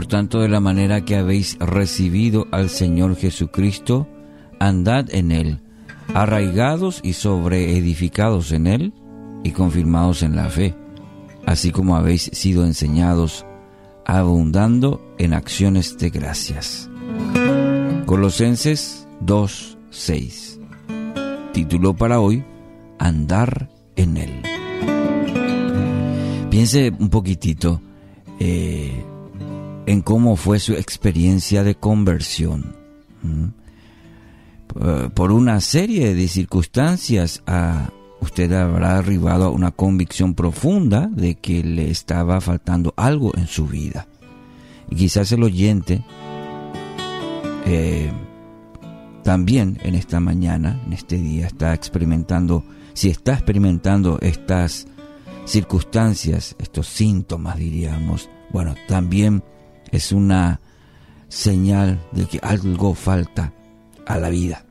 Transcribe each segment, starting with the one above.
Por tanto, de la manera que habéis recibido al Señor Jesucristo, andad en Él, arraigados y sobreedificados en Él y confirmados en la fe, así como habéis sido enseñados, abundando en acciones de gracias. Colosenses 2.6 Título para hoy, Andar en Él. Piense un poquitito. Eh, en cómo fue su experiencia de conversión. Por una serie de circunstancias, usted habrá arribado a una convicción profunda de que le estaba faltando algo en su vida. Y quizás el oyente eh, también en esta mañana, en este día, está experimentando, si está experimentando estas circunstancias, estos síntomas, diríamos, bueno, también es una señal de que algo falta a la vida.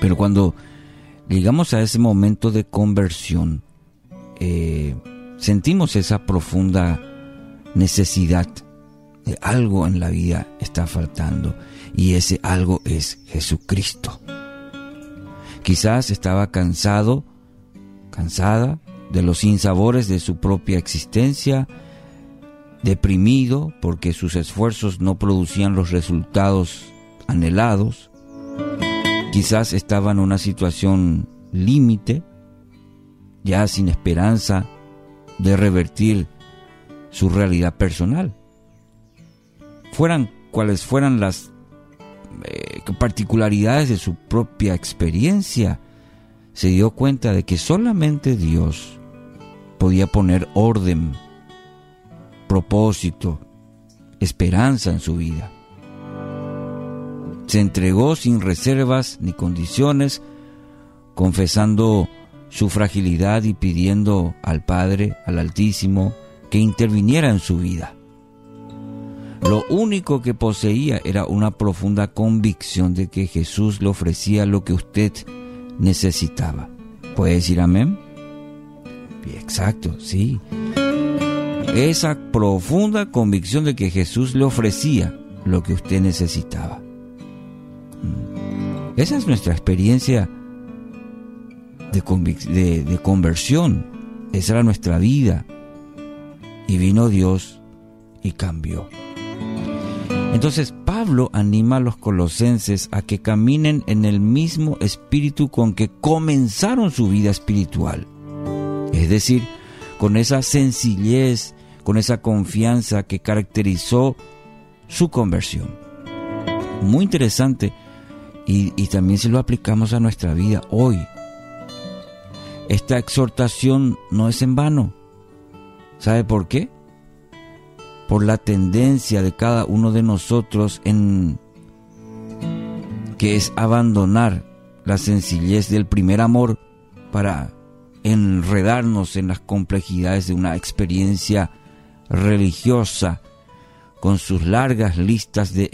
Pero cuando llegamos a ese momento de conversión, eh, sentimos esa profunda necesidad de algo en la vida está faltando y ese algo es Jesucristo. Quizás estaba cansado, cansada de los sinsabores de su propia existencia, deprimido porque sus esfuerzos no producían los resultados anhelados, quizás estaba en una situación límite, ya sin esperanza de revertir su realidad personal. Fueran cuales fueran las eh, particularidades de su propia experiencia, se dio cuenta de que solamente Dios podía poner orden propósito, esperanza en su vida. Se entregó sin reservas ni condiciones, confesando su fragilidad y pidiendo al Padre, al Altísimo, que interviniera en su vida. Lo único que poseía era una profunda convicción de que Jesús le ofrecía lo que usted necesitaba. ¿Puede decir amén? Exacto, sí esa profunda convicción de que Jesús le ofrecía lo que usted necesitaba. Mm. Esa es nuestra experiencia de, de, conversión. Esa era nuestra vida. Y vino Dios y cambió. Entonces Pablo anima a los colosenses a que caminen en el mismo espíritu con que comenzaron su vida espiritual. Es decir, con esa sencillez con esa confianza que caracterizó su conversión. Muy interesante y, también si lo aplicamos a nuestra vida hoy. Esta exhortación no es en vano. ¿Sabe por qué? Por la tendencia de cada uno de nosotros en que es abandonar la sencillez del primer amor para enredarnos en las complejidades de una experiencia religiosa con sus largas listas de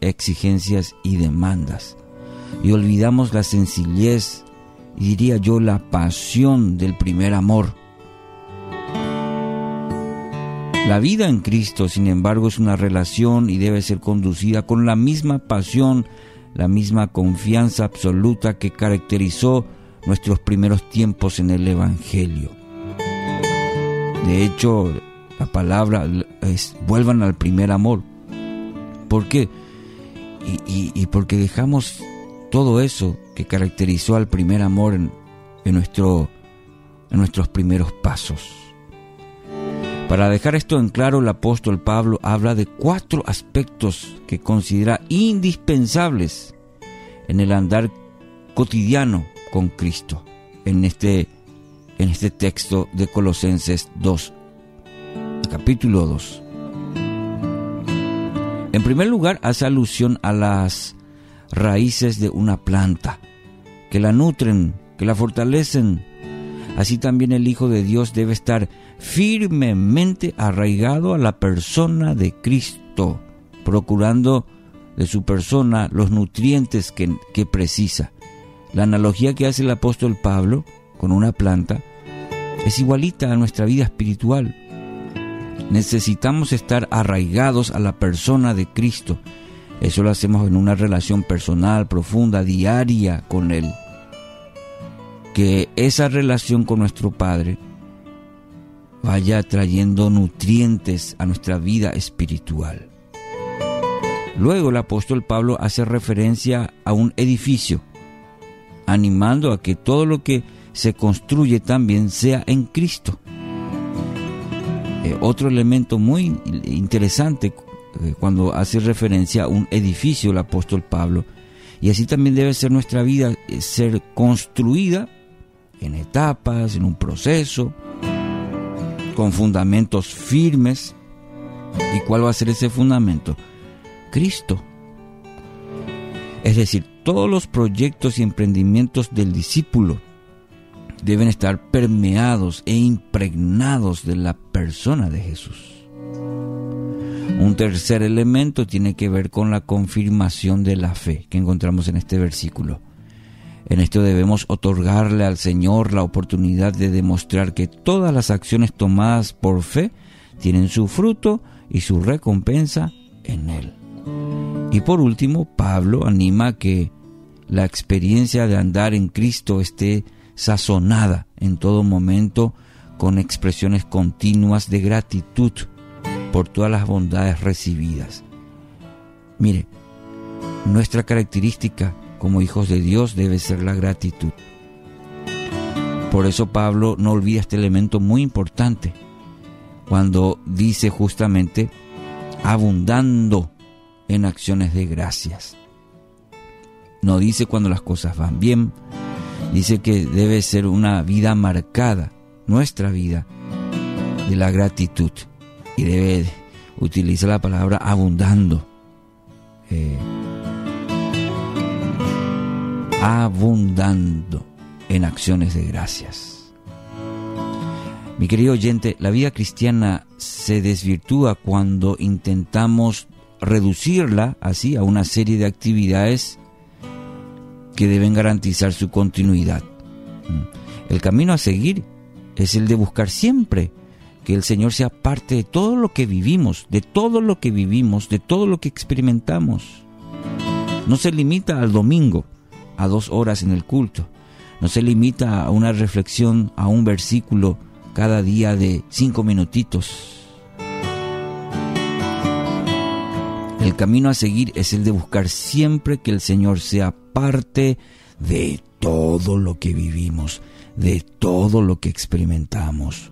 exigencias y demandas. Y olvidamos la sencillez y diría yo la pasión del primer amor. La vida en Cristo, sin embargo, es una relación y debe ser conducida con la misma pasión, la misma confianza absoluta que caracterizó nuestros primeros tiempos en el Evangelio. De hecho, la palabra es vuelvan al primer amor. ¿Por qué? Y, porque dejamos todo eso que caracterizó al primer amor en, nuestro, en nuestros primeros pasos. Para dejar esto en claro, el apóstol Pablo habla de cuatro aspectos que considera indispensables en el andar cotidiano con Cristo, en este, en este texto de Colosenses 2, capítulo 2. En primer lugar, hace alusión a las raíces de una planta, que la nutren, que la fortalecen. Así también el Hijo de Dios debe estar firmemente arraigado a la persona de Cristo, procurando de su persona los nutrientes que, que precisa. La analogía que hace el apóstol Pablo con una planta es igualita a nuestra vida espiritual Necesitamos estar arraigados a la persona de Cristo. Eso lo hacemos en una relación personal, profunda, diaria con Él. Que esa relación con nuestro Padre vaya trayendo nutrientes a nuestra vida espiritual. Luego el apóstol Pablo hace referencia a un edificio, animando a que todo lo que se construye también sea en Cristo. Eh, otro elemento muy interesante eh, cuando hace referencia a un edificio el apóstol Pablo, y así también debe ser nuestra vida, eh, ser construida en etapas, en un proceso, con fundamentos firmes. ¿Y cuál va a ser ese fundamento? Cristo. Es decir, todos los proyectos y emprendimientos del discípulo deben estar permeados e impregnados de la persona de Jesús. Un tercer elemento tiene que ver con la confirmación de la fe que encontramos en este versículo. En esto debemos otorgarle al Señor la oportunidad de demostrar que todas las acciones tomadas por fe tienen su fruto y su recompensa en Él. Y por último, Pablo anima a que la experiencia de andar en Cristo esté sazonada en todo momento con expresiones continuas de gratitud por todas las bondades recibidas. Mire, nuestra característica como hijos de Dios debe ser la gratitud. Por eso Pablo no olvida este elemento muy importante cuando dice justamente abundando en acciones de gracias. No dice cuando las cosas van bien, dice que debe ser una vida marcada, nuestra vida, de la gratitud. Y debe utilizar la palabra abundando. Eh, abundando en acciones de gracias. Mi querido oyente, la vida cristiana se desvirtúa cuando intentamos reducirla así a una serie de actividades que deben garantizar su continuidad. Mm. El camino a seguir es el de buscar siempre que el Señor sea parte de todo lo que vivimos, de todo lo que vivimos, de todo lo que experimentamos. No se limita al domingo, a dos horas en el culto. No se limita a una reflexión, a un versículo cada día de cinco minutitos. El camino a seguir es el de buscar siempre que el Señor sea parte de todo lo que vivimos, de todo lo que experimentamos.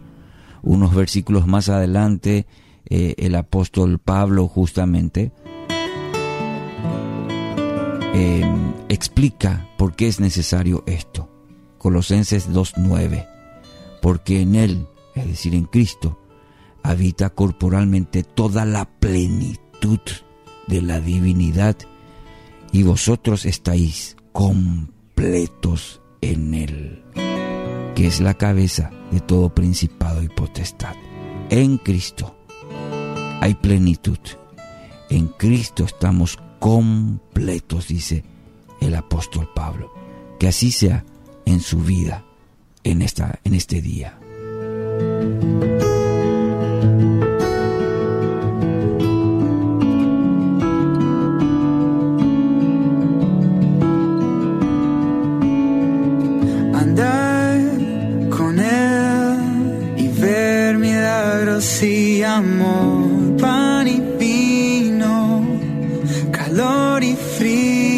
Unos versículos más adelante, eh, el apóstol Pablo justamente em, explica por qué es necesario esto. Colosenses 2.9. Porque en Él, es decir, en Cristo, habita corporalmente toda la plenitud de la divinidad y vosotros estáis completos en Él, que es la cabeza de todo principado y potestad. En Cristo hay plenitud. En Cristo estamos completos, dice el apóstol Pablo. Que así sea en su vida en, esta, en este día. cuori freddi